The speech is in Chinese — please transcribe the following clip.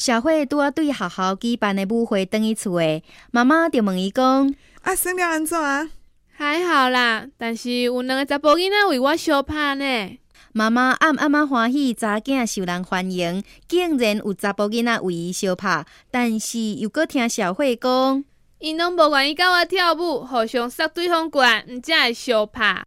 小慧拄啊对学校举办的舞会等去厝诶，妈妈就问伊讲：啊，生了安怎啊？还好啦，但是有两个查甫囡仔为我相拍呢。妈妈暗暗啊欢喜，查囝受人欢迎，竟然有查甫囡仔为伊相拍，但是又搁听小慧讲，因拢无愿意甲我跳舞，互相杀对方怪，毋才会相拍。